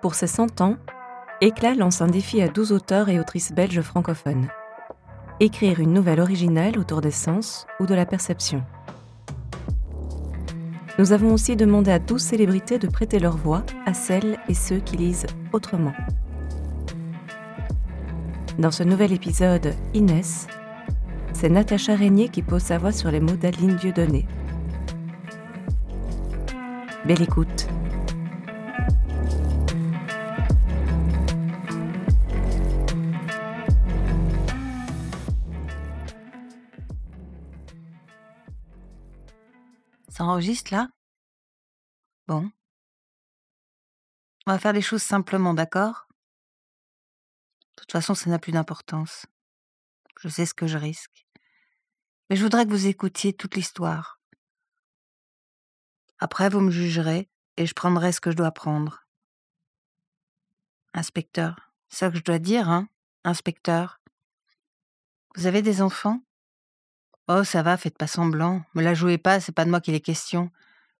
Pour ses 100 ans, Éclat lance un défi à 12 auteurs et autrices belges francophones. Écrire une nouvelle originale autour des sens ou de la perception. Nous avons aussi demandé à 12 célébrités de prêter leur voix à celles et ceux qui lisent autrement. Dans ce nouvel épisode, Inès, c'est Natacha Régnier qui pose sa voix sur les mots d'Adeline Dieudonné. Belle écoute. Là Bon. On va faire les choses simplement, d'accord? De toute façon, ça n'a plus d'importance. Je sais ce que je risque. Mais je voudrais que vous écoutiez toute l'histoire. Après, vous me jugerez et je prendrai ce que je dois prendre. Inspecteur, c'est ça que je dois dire, hein Inspecteur. Vous avez des enfants? Oh, ça va, faites pas semblant. Me la jouez pas, c'est pas de moi qu'il est question.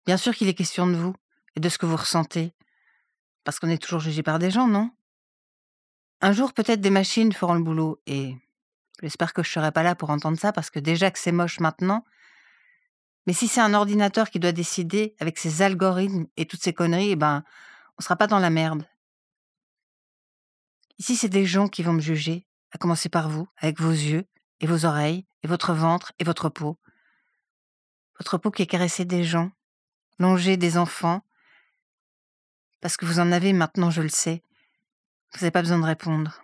Bien sûr qu'il est question de vous et de ce que vous ressentez. Parce qu'on est toujours jugé par des gens, non? Un jour, peut-être des machines feront le boulot et j'espère que je serai pas là pour entendre ça parce que déjà que c'est moche maintenant. Mais si c'est un ordinateur qui doit décider avec ses algorithmes et toutes ces conneries, eh ben, on sera pas dans la merde. Ici, c'est des gens qui vont me juger, à commencer par vous, avec vos yeux et vos oreilles, et votre ventre et votre peau. Votre peau qui est caressée des gens, longée des enfants, parce que vous en avez maintenant, je le sais. Vous n'avez pas besoin de répondre.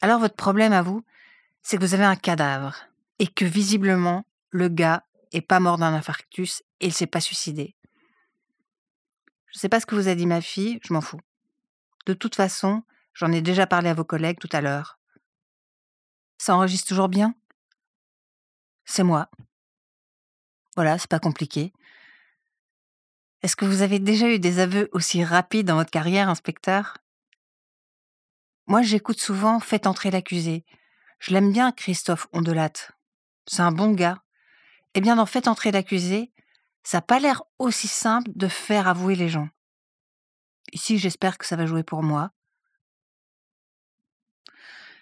Alors votre problème à vous, c'est que vous avez un cadavre et que visiblement le gars est pas mort d'un infarctus et il s'est pas suicidé. Je ne sais pas ce que vous a dit ma fille, je m'en fous. De toute façon, j'en ai déjà parlé à vos collègues tout à l'heure. Ça enregistre toujours bien? C'est moi. Voilà, c'est pas compliqué. Est-ce que vous avez déjà eu des aveux aussi rapides dans votre carrière, inspecteur? Moi, j'écoute souvent Faites entrer l'accusé. Je l'aime bien, Christophe Ondelate. C'est un bon gars. Eh bien, dans Faites entrer l'accusé, ça n'a pas l'air aussi simple de faire avouer les gens. Ici, j'espère que ça va jouer pour moi.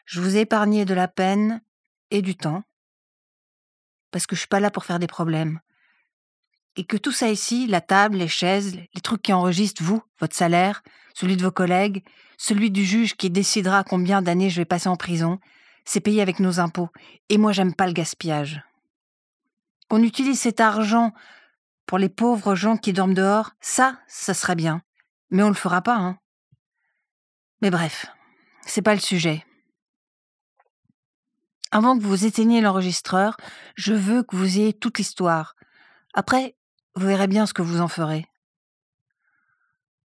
Je vous ai épargné de la peine et du temps parce que je suis pas là pour faire des problèmes. Et que tout ça ici, la table, les chaises, les trucs qui enregistrent vous, votre salaire, celui de vos collègues, celui du juge qui décidera combien d'années je vais passer en prison, c'est payé avec nos impôts. Et moi, j'aime pas le gaspillage. Qu'on utilise cet argent pour les pauvres gens qui dorment dehors, ça, ça serait bien. Mais on le fera pas, hein. Mais bref, c'est pas le sujet. Avant que vous éteigniez l'enregistreur, je veux que vous ayez toute l'histoire. Après, vous verrez bien ce que vous en ferez.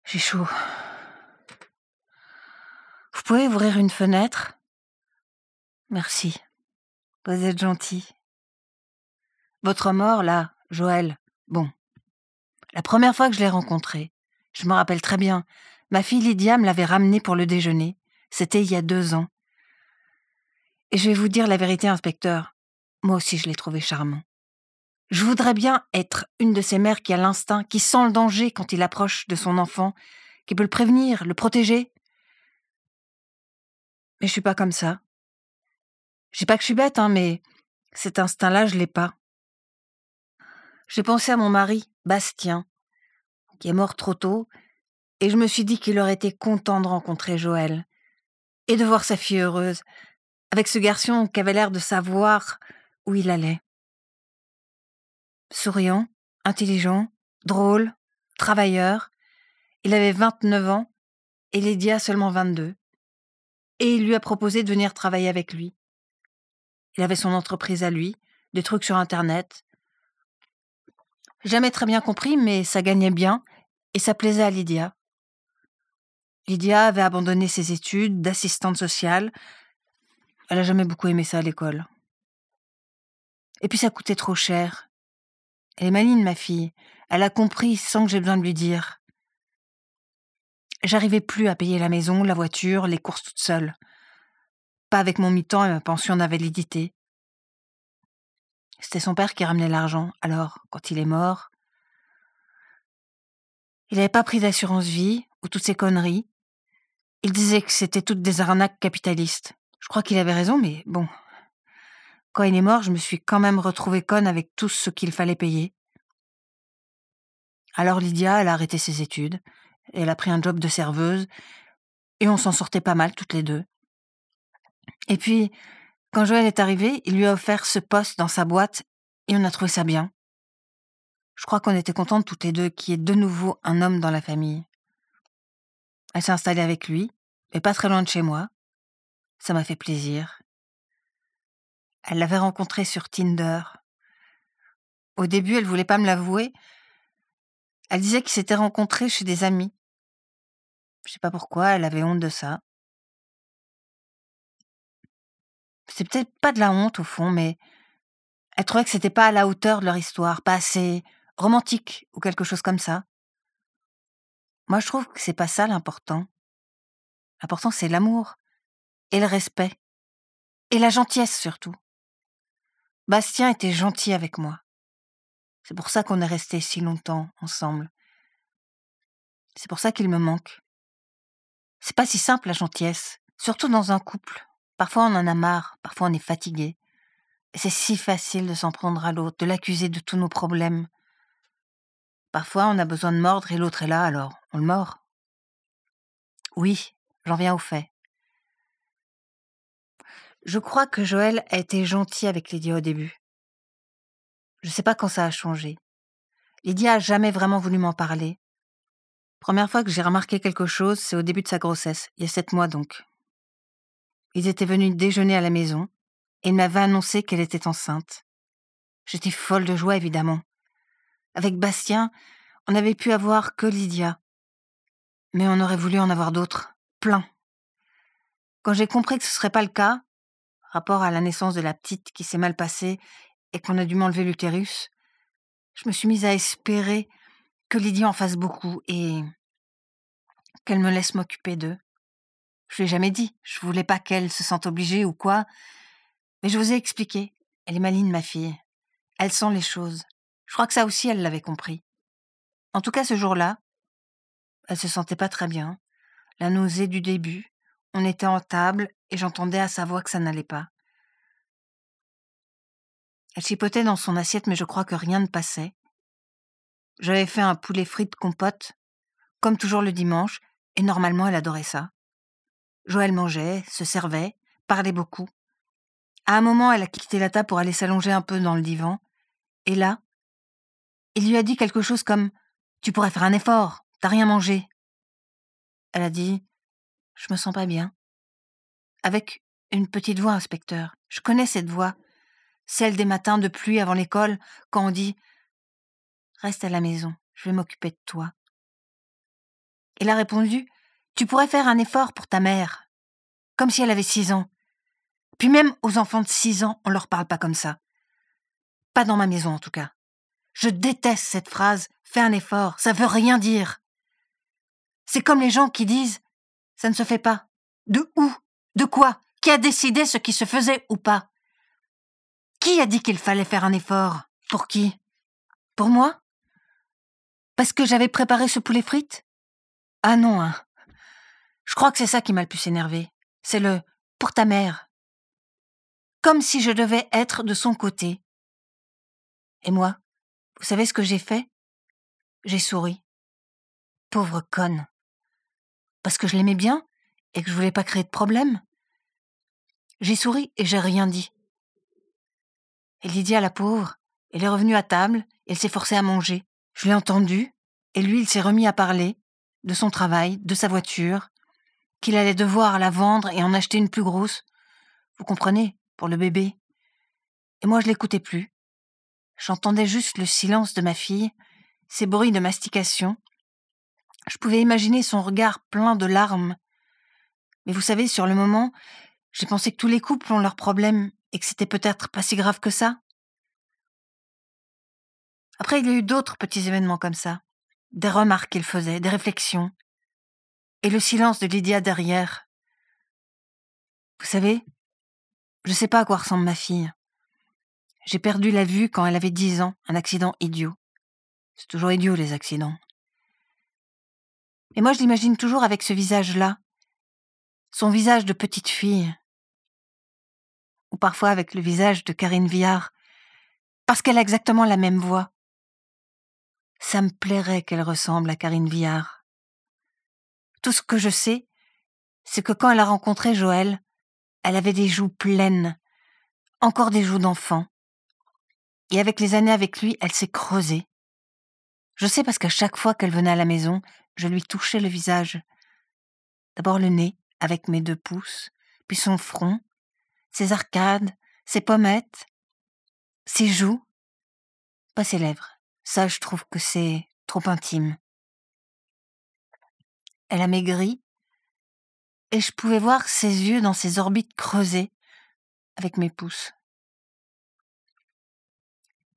J'ai chaud. Vous pouvez ouvrir une fenêtre? Merci. Vous êtes gentil. Votre mort, là, Joël, bon. La première fois que je l'ai rencontré, je me rappelle très bien, ma fille Lydia me l'avait ramené pour le déjeuner. C'était il y a deux ans. Et je vais vous dire la vérité, inspecteur. Moi aussi, je l'ai trouvé charmant. Je voudrais bien être une de ces mères qui a l'instinct, qui sent le danger quand il approche de son enfant, qui peut le prévenir, le protéger. Mais je suis pas comme ça. Je sais pas que je suis bête, hein, mais cet instinct-là, je l'ai pas. J'ai pensé à mon mari, Bastien, qui est mort trop tôt, et je me suis dit qu'il aurait été content de rencontrer Joël et de voir sa fille heureuse, avec ce garçon qui avait l'air de savoir où il allait. Souriant, intelligent, drôle, travailleur, il avait 29 ans et Lydia seulement 22. Et il lui a proposé de venir travailler avec lui. Il avait son entreprise à lui, des trucs sur Internet. Jamais très bien compris, mais ça gagnait bien et ça plaisait à Lydia. Lydia avait abandonné ses études d'assistante sociale elle a jamais beaucoup aimé ça à l'école. Et puis ça coûtait trop cher. Elle est maligne, ma fille. Elle a compris sans que j'ai besoin de lui dire. J'arrivais plus à payer la maison, la voiture, les courses toute seule. Pas avec mon mi-temps et ma pension d'invalidité. C'était son père qui ramenait l'argent. Alors, quand il est mort, il n'avait pas pris d'assurance vie, ou toutes ces conneries. Il disait que c'était toutes des arnaques capitalistes. Je crois qu'il avait raison, mais bon. Quand il est mort, je me suis quand même retrouvée conne avec tout ce qu'il fallait payer. Alors Lydia, elle a arrêté ses études, elle a pris un job de serveuse, et on s'en sortait pas mal toutes les deux. Et puis, quand Joël est arrivé, il lui a offert ce poste dans sa boîte, et on a trouvé ça bien. Je crois qu'on était contentes toutes les deux qu'il y ait de nouveau un homme dans la famille. Elle s'est installée avec lui, mais pas très loin de chez moi. Ça m'a fait plaisir. Elle l'avait rencontré sur Tinder. Au début, elle voulait pas me l'avouer. Elle disait qu'ils s'étaient rencontrés chez des amis. Je sais pas pourquoi, elle avait honte de ça. C'est peut-être pas de la honte au fond, mais elle trouvait que c'était pas à la hauteur de leur histoire, pas assez romantique ou quelque chose comme ça. Moi, je trouve que c'est pas ça l'important. L'important, c'est l'amour et le respect et la gentillesse surtout. Bastien était gentil avec moi. C'est pour ça qu'on est resté si longtemps ensemble. C'est pour ça qu'il me manque. C'est pas si simple la gentillesse, surtout dans un couple. Parfois on en a marre, parfois on est fatigué. C'est si facile de s'en prendre à l'autre, de l'accuser de tous nos problèmes. Parfois on a besoin de mordre et l'autre est là, alors on le mord. Oui, j'en viens au fait. Je crois que Joël a été gentil avec Lydia au début. Je ne sais pas quand ça a changé. Lydia a jamais vraiment voulu m'en parler. Première fois que j'ai remarqué quelque chose, c'est au début de sa grossesse, il y a sept mois donc. Ils étaient venus déjeuner à la maison, et il m'avait annoncé qu'elle était enceinte. J'étais folle de joie, évidemment. Avec Bastien, on n'avait pu avoir que Lydia. Mais on aurait voulu en avoir d'autres, plein. Quand j'ai compris que ce serait pas le cas, rapport à la naissance de la petite qui s'est mal passée et qu'on a dû m'enlever l'utérus, je me suis mise à espérer que Lydia en fasse beaucoup et qu'elle me laisse m'occuper d'eux. Je lui ai jamais dit, je voulais pas qu'elle se sente obligée ou quoi, mais je vous ai expliqué. Elle est maligne, ma fille. Elle sent les choses. Je crois que ça aussi, elle l'avait compris. En tout cas, ce jour-là, elle se sentait pas très bien. La nausée du début. On était en table et j'entendais à sa voix que ça n'allait pas. Elle chipotait dans son assiette, mais je crois que rien ne passait. J'avais fait un poulet frit de compote, comme toujours le dimanche, et normalement elle adorait ça. Joël mangeait, se servait, parlait beaucoup. À un moment, elle a quitté la table pour aller s'allonger un peu dans le divan, et là, il lui a dit quelque chose comme Tu pourrais faire un effort, t'as rien mangé. Elle a dit Je me sens pas bien avec une petite voix, inspecteur. Je connais cette voix, celle des matins de pluie avant l'école, quand on dit Reste à la maison, je vais m'occuper de toi. Il a répondu Tu pourrais faire un effort pour ta mère, comme si elle avait six ans. Puis même aux enfants de six ans, on leur parle pas comme ça. Pas dans ma maison, en tout cas. Je déteste cette phrase Fais un effort, ça veut rien dire. C'est comme les gens qui disent Ça ne se fait pas. De où? De quoi? Qui a décidé ce qui se faisait ou pas? Qui a dit qu'il fallait faire un effort? Pour qui? Pour moi? Parce que j'avais préparé ce poulet frites? Ah non, hein. Je crois que c'est ça qui m'a le plus énervé. C'est le pour ta mère. Comme si je devais être de son côté. Et moi, vous savez ce que j'ai fait? J'ai souri. Pauvre conne. Parce que je l'aimais bien et que je voulais pas créer de problème. J'ai souri et j'ai rien dit. Et Lydia, la pauvre, elle est revenue à table, elle s'est forcée à manger. Je l'ai entendu, et lui, il s'est remis à parler de son travail, de sa voiture, qu'il allait devoir la vendre et en acheter une plus grosse. Vous comprenez, pour le bébé. Et moi, je l'écoutais plus. J'entendais juste le silence de ma fille, ses bruits de mastication. Je pouvais imaginer son regard plein de larmes mais vous savez, sur le moment, j'ai pensé que tous les couples ont leurs problèmes et que c'était peut-être pas si grave que ça. Après, il y a eu d'autres petits événements comme ça. Des remarques qu'il faisait, des réflexions. Et le silence de Lydia derrière. Vous savez, je sais pas à quoi ressemble ma fille. J'ai perdu la vue quand elle avait dix ans, un accident idiot. C'est toujours idiot les accidents. Et moi, je l'imagine toujours avec ce visage-là, son visage de petite fille, ou parfois avec le visage de Karine Viard, parce qu'elle a exactement la même voix. Ça me plairait qu'elle ressemble à Karine Viard. Tout ce que je sais, c'est que quand elle a rencontré Joël, elle avait des joues pleines, encore des joues d'enfant. Et avec les années avec lui, elle s'est creusée. Je sais parce qu'à chaque fois qu'elle venait à la maison, je lui touchais le visage. D'abord le nez, avec mes deux pouces, puis son front, ses arcades, ses pommettes, ses joues, pas ses lèvres. Ça, je trouve que c'est trop intime. Elle a maigri, et je pouvais voir ses yeux dans ses orbites creusées avec mes pouces.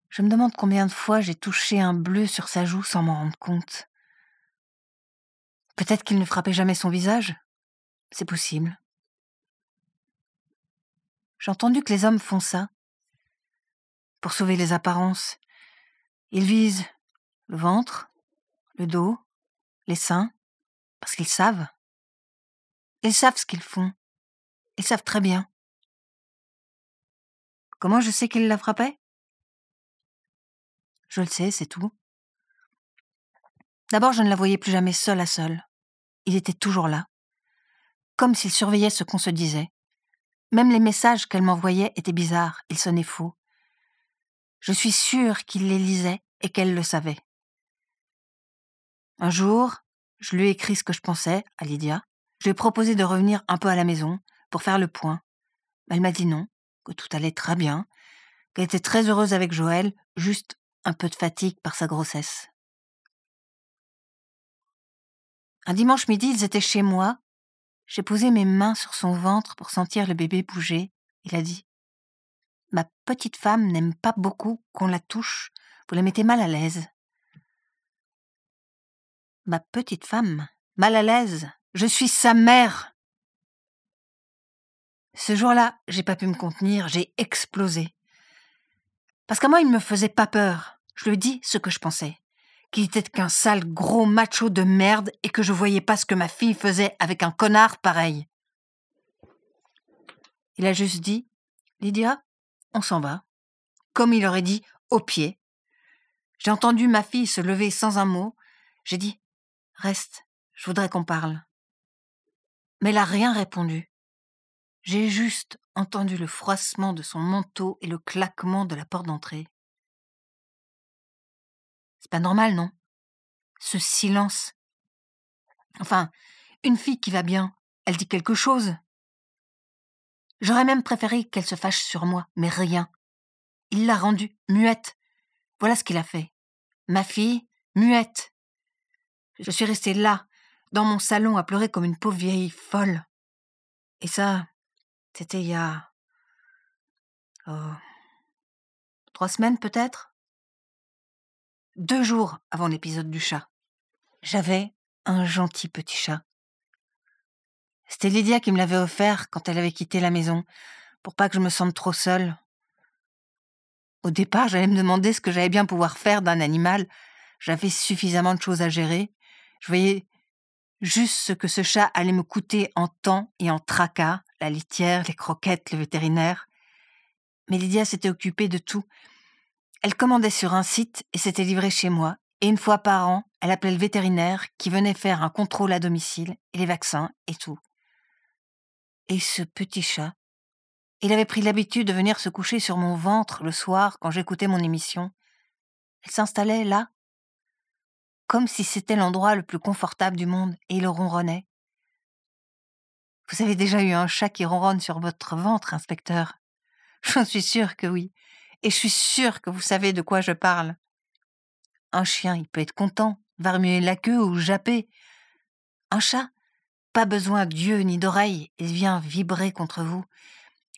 Je me demande combien de fois j'ai touché un bleu sur sa joue sans m'en rendre compte. Peut-être qu'il ne frappait jamais son visage. C'est possible. J'ai entendu que les hommes font ça. Pour sauver les apparences, ils visent le ventre, le dos, les seins, parce qu'ils savent. Ils savent ce qu'ils font. Ils savent très bien. Comment je sais qu'il la frappait Je le sais, c'est tout. D'abord, je ne la voyais plus jamais seule à seule. Il était toujours là. Comme s'il surveillait ce qu'on se disait. Même les messages qu'elle m'envoyait étaient bizarres, ils sonnaient faux. Je suis sûre qu'il les lisait et qu'elle le savait. Un jour, je lui ai écrit ce que je pensais à Lydia. Je lui ai proposé de revenir un peu à la maison pour faire le point. Elle m'a dit non, que tout allait très bien, qu'elle était très heureuse avec Joël, juste un peu de fatigue par sa grossesse. Un dimanche midi, ils étaient chez moi. J'ai posé mes mains sur son ventre pour sentir le bébé bouger. Il a dit Ma petite femme n'aime pas beaucoup qu'on la touche. Vous la mettez mal à l'aise. Ma petite femme Mal à l'aise Je suis sa mère Ce jour-là, j'ai pas pu me contenir, j'ai explosé. Parce qu'à moi, il me faisait pas peur. Je lui dit ce que je pensais qu'il était qu'un sale gros macho de merde et que je voyais pas ce que ma fille faisait avec un connard pareil. Il a juste dit Lydia, on s'en va. Comme il aurait dit au pied. J'ai entendu ma fille se lever sans un mot. J'ai dit Reste, je voudrais qu'on parle. Mais elle n'a rien répondu. J'ai juste entendu le froissement de son manteau et le claquement de la porte d'entrée. C'est pas normal, non? Ce silence. Enfin, une fille qui va bien, elle dit quelque chose. J'aurais même préféré qu'elle se fâche sur moi, mais rien. Il l'a rendue muette. Voilà ce qu'il a fait. Ma fille, muette. Je suis restée là, dans mon salon, à pleurer comme une pauvre vieille folle. Et ça, c'était il y a. Oh. Trois semaines peut-être? Deux jours avant l'épisode du chat. J'avais un gentil petit chat. C'était Lydia qui me l'avait offert quand elle avait quitté la maison, pour pas que je me sente trop seule. Au départ, j'allais me demander ce que j'allais bien pouvoir faire d'un animal. J'avais suffisamment de choses à gérer. Je voyais juste ce que ce chat allait me coûter en temps et en tracas, la litière, les croquettes, le vétérinaire. Mais Lydia s'était occupée de tout, elle commandait sur un site et s'était livrée chez moi, et une fois par an, elle appelait le vétérinaire qui venait faire un contrôle à domicile, et les vaccins, et tout. Et ce petit chat, il avait pris l'habitude de venir se coucher sur mon ventre le soir quand j'écoutais mon émission. Elle s'installait là, comme si c'était l'endroit le plus confortable du monde, et il ronronnait. Vous avez déjà eu un chat qui ronronne sur votre ventre, inspecteur? J'en suis sûre que oui et je suis sûre que vous savez de quoi je parle. Un chien, il peut être content, va remuer la queue ou japper. Un chat, pas besoin d'yeux ni d'oreilles, il vient vibrer contre vous.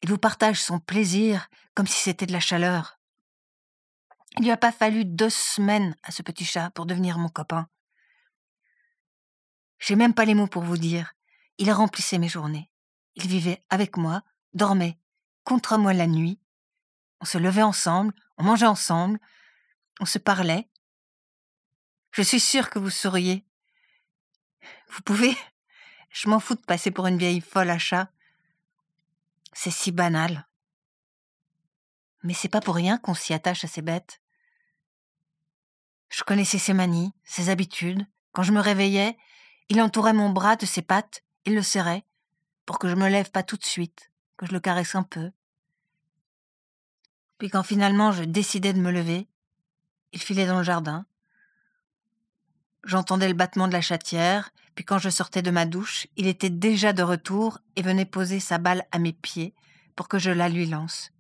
Il vous partage son plaisir comme si c'était de la chaleur. Il lui a pas fallu deux semaines à ce petit chat pour devenir mon copain. J'ai même pas les mots pour vous dire. Il remplissait mes journées. Il vivait avec moi, dormait contre moi la nuit, on se levait ensemble, on mangeait ensemble, on se parlait. Je suis sûre que vous souriez. Vous pouvez Je m'en fous de passer pour une vieille folle à chat. C'est si banal. Mais c'est pas pour rien qu'on s'y attache à ces bêtes. Je connaissais ses manies, ses habitudes. Quand je me réveillais, il entourait mon bras de ses pattes, il le serrait, pour que je me lève pas tout de suite, que je le caresse un peu. Puis quand finalement je décidais de me lever, il filait dans le jardin. J'entendais le battement de la chatière, puis quand je sortais de ma douche, il était déjà de retour et venait poser sa balle à mes pieds pour que je la lui lance.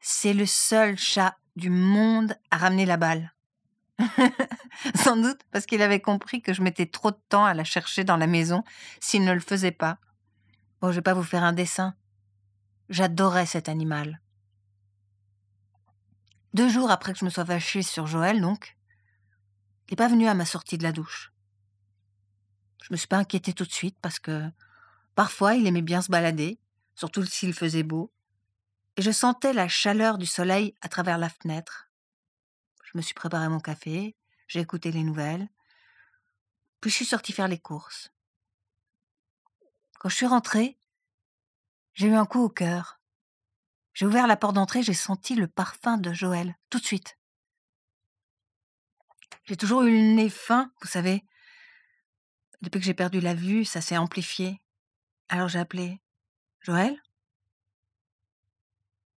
C'est le seul chat du monde à ramener la balle. Sans doute parce qu'il avait compris que je mettais trop de temps à la chercher dans la maison s'il ne le faisait pas. Bon, je vais pas vous faire un dessin. J'adorais cet animal. Deux jours après que je me sois fâchée sur Joël, donc, il n'est pas venu à ma sortie de la douche. Je me suis pas inquiétée tout de suite parce que parfois il aimait bien se balader, surtout s'il faisait beau, et je sentais la chaleur du soleil à travers la fenêtre. Je me suis préparé mon café, j'ai écouté les nouvelles, puis je suis sortie faire les courses. Quand je suis rentrée, j'ai eu un coup au cœur. J'ai ouvert la porte d'entrée, j'ai senti le parfum de Joël, tout de suite. J'ai toujours eu le nez fin, vous savez. Depuis que j'ai perdu la vue, ça s'est amplifié. Alors j'ai appelé Joël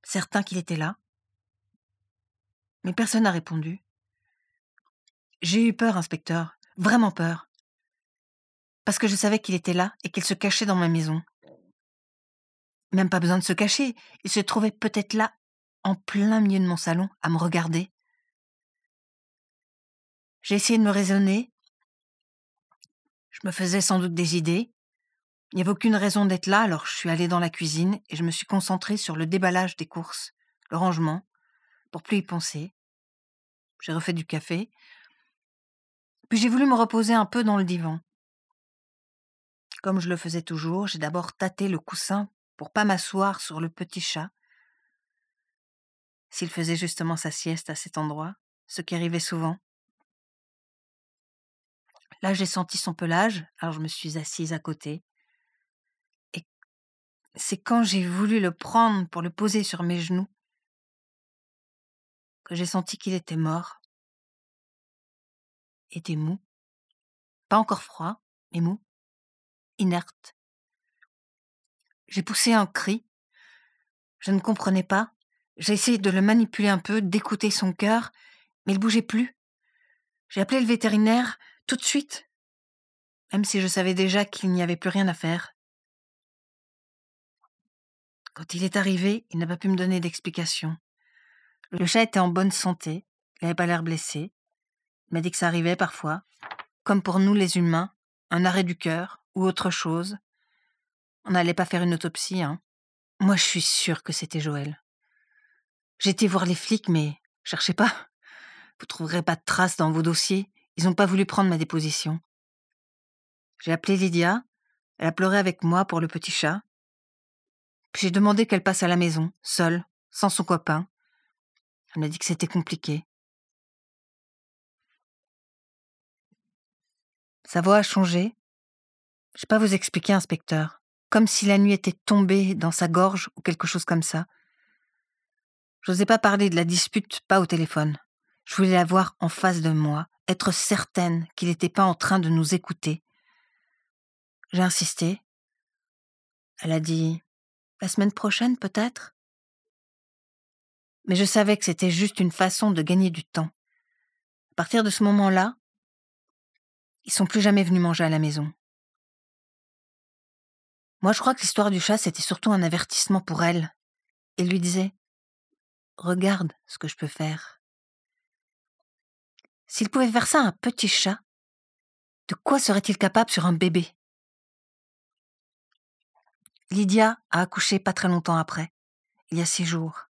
Certain qu'il était là. Mais personne n'a répondu. J'ai eu peur, inspecteur, vraiment peur. Parce que je savais qu'il était là et qu'il se cachait dans ma maison. Même pas besoin de se cacher, il se trouvait peut-être là, en plein milieu de mon salon, à me regarder. J'ai essayé de me raisonner. Je me faisais sans doute des idées. Il n'y avait aucune raison d'être là, alors je suis allée dans la cuisine et je me suis concentrée sur le déballage des courses, le rangement, pour plus y penser. J'ai refait du café. Puis j'ai voulu me reposer un peu dans le divan. Comme je le faisais toujours, j'ai d'abord tâté le coussin pour pas m'asseoir sur le petit chat. S'il faisait justement sa sieste à cet endroit, ce qui arrivait souvent. Là, j'ai senti son pelage, alors je me suis assise à côté. Et c'est quand j'ai voulu le prendre pour le poser sur mes genoux que j'ai senti qu'il était mort. Était mou. Pas encore froid, mais mou. Inerte. J'ai poussé un cri. Je ne comprenais pas. J'ai essayé de le manipuler un peu, d'écouter son cœur, mais il bougeait plus. J'ai appelé le vétérinaire tout de suite, même si je savais déjà qu'il n'y avait plus rien à faire. Quand il est arrivé, il n'a pas pu me donner d'explication. Le chat était en bonne santé, il n'avait pas l'air blessé. Il m'a dit que ça arrivait parfois, comme pour nous les humains, un arrêt du cœur ou autre chose, on n'allait pas faire une autopsie, hein. Moi, je suis sûre que c'était Joël. Été voir les flics, mais cherchez pas. Vous trouverez pas de traces dans vos dossiers. Ils n'ont pas voulu prendre ma déposition. J'ai appelé Lydia. Elle a pleuré avec moi pour le petit chat. Puis j'ai demandé qu'elle passe à la maison, seule, sans son copain. Elle m'a dit que c'était compliqué. Sa voix a changé. Je sais pas vous expliquer, inspecteur comme si la nuit était tombée dans sa gorge ou quelque chose comme ça. J'osais pas parler de la dispute, pas au téléphone. Je voulais la voir en face de moi, être certaine qu'il n'était pas en train de nous écouter. J'ai insisté. Elle a dit La semaine prochaine, peut-être? Mais je savais que c'était juste une façon de gagner du temps. À partir de ce moment-là, ils sont plus jamais venus manger à la maison. Moi, je crois que l'histoire du chat, c'était surtout un avertissement pour elle. Il lui disait Regarde ce que je peux faire. S'il pouvait faire ça à un petit chat, de quoi serait-il capable sur un bébé? Lydia a accouché pas très longtemps après, il y a six jours.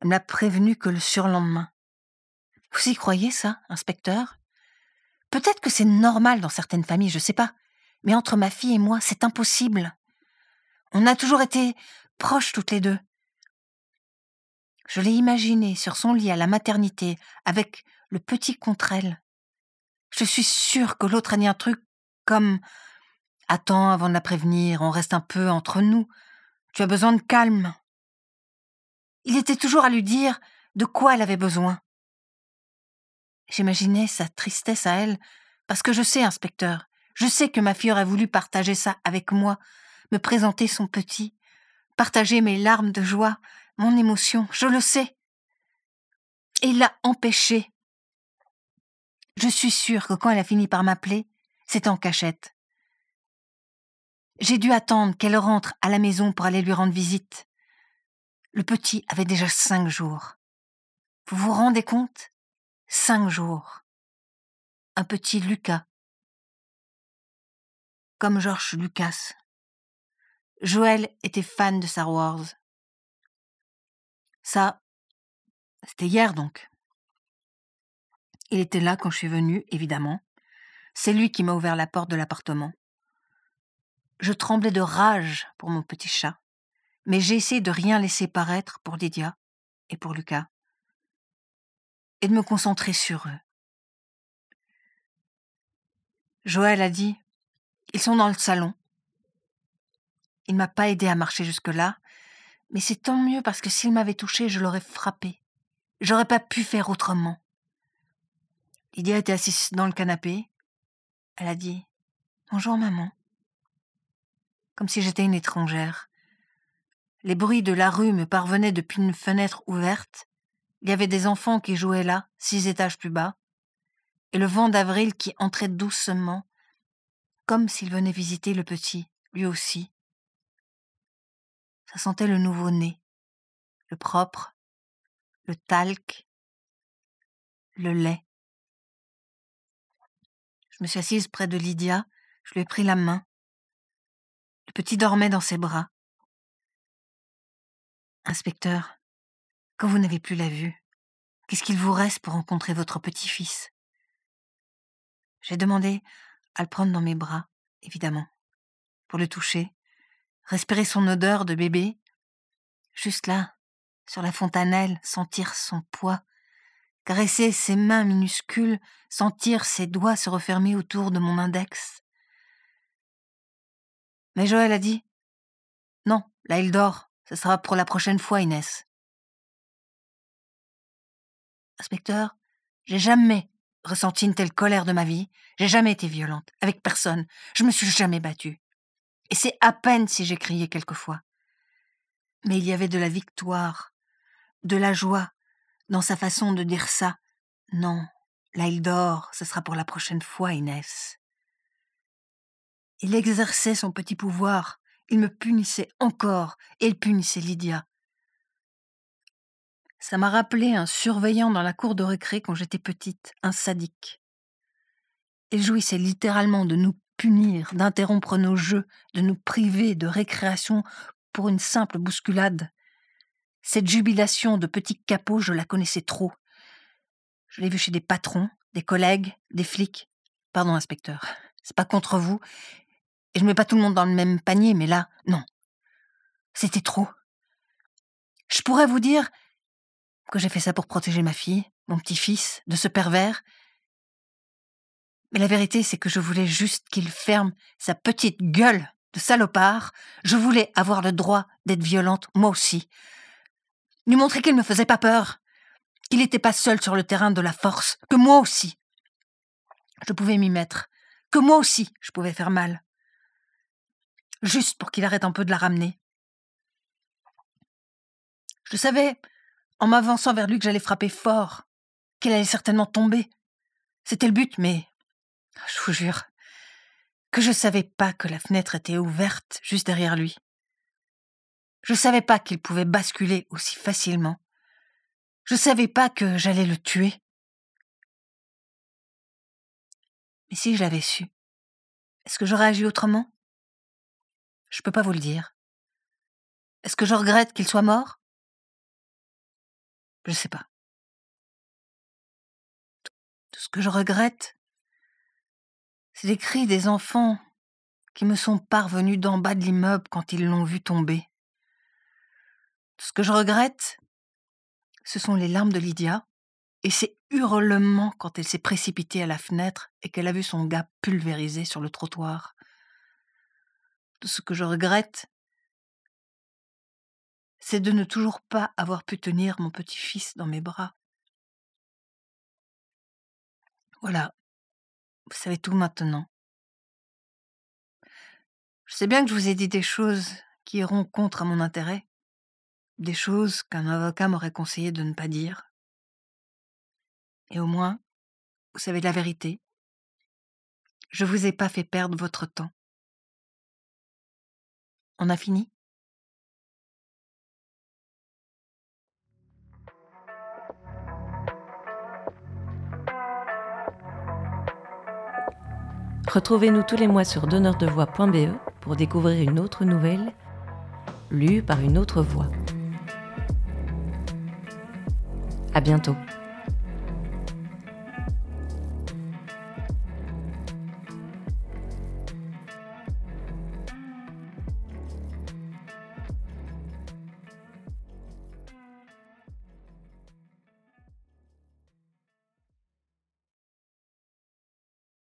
Elle prévenu que le surlendemain. Vous y croyez, ça, inspecteur? Peut-être que c'est normal dans certaines familles, je sais pas. Mais entre ma fille et moi, c'est impossible. On a toujours été proches toutes les deux. Je l'ai imaginée sur son lit à la maternité, avec le petit contre elle. Je suis sûre que l'autre a dit un truc comme Attends avant de la prévenir, on reste un peu entre nous. Tu as besoin de calme. Il était toujours à lui dire de quoi elle avait besoin. J'imaginais sa tristesse à elle, parce que je sais, inspecteur, je sais que ma fille aurait voulu partager ça avec moi, me présenter son petit, partager mes larmes de joie, mon émotion, je le sais. Et l'a empêché. Je suis sûre que quand elle a fini par m'appeler, c'est en cachette. J'ai dû attendre qu'elle rentre à la maison pour aller lui rendre visite. Le petit avait déjà cinq jours. Vous vous rendez compte? Cinq jours. Un petit Lucas. Comme George Lucas. Joël était fan de Star Wars. Ça, c'était hier donc. Il était là quand je suis venue, évidemment. C'est lui qui m'a ouvert la porte de l'appartement. Je tremblais de rage pour mon petit chat, mais j'ai essayé de rien laisser paraître pour Lydia et pour Lucas, et de me concentrer sur eux. Joël a dit Ils sont dans le salon. Il m'a pas aidé à marcher jusque-là, mais c'est tant mieux parce que s'il m'avait touché, je l'aurais frappé. J'aurais pas pu faire autrement. Lydia était assise dans le canapé. Elle a dit Bonjour maman comme si j'étais une étrangère. Les bruits de la rue me parvenaient depuis une fenêtre ouverte. Il y avait des enfants qui jouaient là, six étages plus bas, et le vent d'avril qui entrait doucement, comme s'il venait visiter le petit, lui aussi. Ça sentait le nouveau-né, le propre, le talc, le lait. Je me suis assise près de Lydia, je lui ai pris la main. Le petit dormait dans ses bras. Inspecteur, quand vous n'avez plus la vue, qu'est-ce qu'il vous reste pour rencontrer votre petit-fils? J'ai demandé à le prendre dans mes bras, évidemment, pour le toucher, respirer son odeur de bébé, juste là, sur la fontanelle, sentir son poids, caresser ses mains minuscules, sentir ses doigts se refermer autour de mon index. Mais Joël a dit Non, là il dort. Ce sera pour la prochaine fois, Inès. Inspecteur, j'ai jamais ressenti une telle colère de ma vie. J'ai jamais été violente, avec personne. Je me suis jamais battue. Et c'est à peine si j'ai crié quelquefois. Mais il y avait de la victoire, de la joie, dans sa façon de dire ça. Non, là il dort, ce sera pour la prochaine fois, Inès. Il exerçait son petit pouvoir, il me punissait encore, et il punissait Lydia. Ça m'a rappelé un surveillant dans la cour de récré quand j'étais petite, un sadique. Il jouissait littéralement de nous punir, d'interrompre nos jeux, de nous priver de récréation pour une simple bousculade. Cette jubilation de petit capot, je la connaissais trop. Je l'ai vue chez des patrons, des collègues, des flics. Pardon, inspecteur, c'est pas contre vous, et je mets pas tout le monde dans le même panier, mais là, non. C'était trop. Je pourrais vous dire que j'ai fait ça pour protéger ma fille, mon petit-fils, de ce pervers. Mais la vérité, c'est que je voulais juste qu'il ferme sa petite gueule de salopard. Je voulais avoir le droit d'être violente, moi aussi. Lui montrer qu'il ne me faisait pas peur, qu'il n'était pas seul sur le terrain de la force, que moi aussi. Je pouvais m'y mettre, que moi aussi je pouvais faire mal juste pour qu'il arrête un peu de la ramener. Je savais, en m'avançant vers lui, que j'allais frapper fort, qu'elle allait certainement tomber. C'était le but, mais je vous jure que je savais pas que la fenêtre était ouverte juste derrière lui. Je savais pas qu'il pouvait basculer aussi facilement. Je savais pas que j'allais le tuer. Mais si je l'avais su, est-ce que j'aurais agi autrement? Je peux pas vous le dire. Est-ce que je regrette qu'il soit mort? Je sais pas. Tout ce que je regrette, c'est les cris des enfants qui me sont parvenus d'en bas de l'immeuble quand ils l'ont vu tomber. Tout ce que je regrette, ce sont les larmes de Lydia et ses hurlements quand elle s'est précipitée à la fenêtre et qu'elle a vu son gars pulvérisé sur le trottoir. Tout ce que je regrette, c'est de ne toujours pas avoir pu tenir mon petit-fils dans mes bras. Voilà, vous savez tout maintenant. Je sais bien que je vous ai dit des choses qui iront contre mon intérêt, des choses qu'un avocat m'aurait conseillé de ne pas dire. Et au moins, vous savez la vérité. Je vous ai pas fait perdre votre temps. On a fini? Retrouvez-nous tous les mois sur donneurdevoix.be pour découvrir une autre nouvelle lue par une autre voix. À bientôt.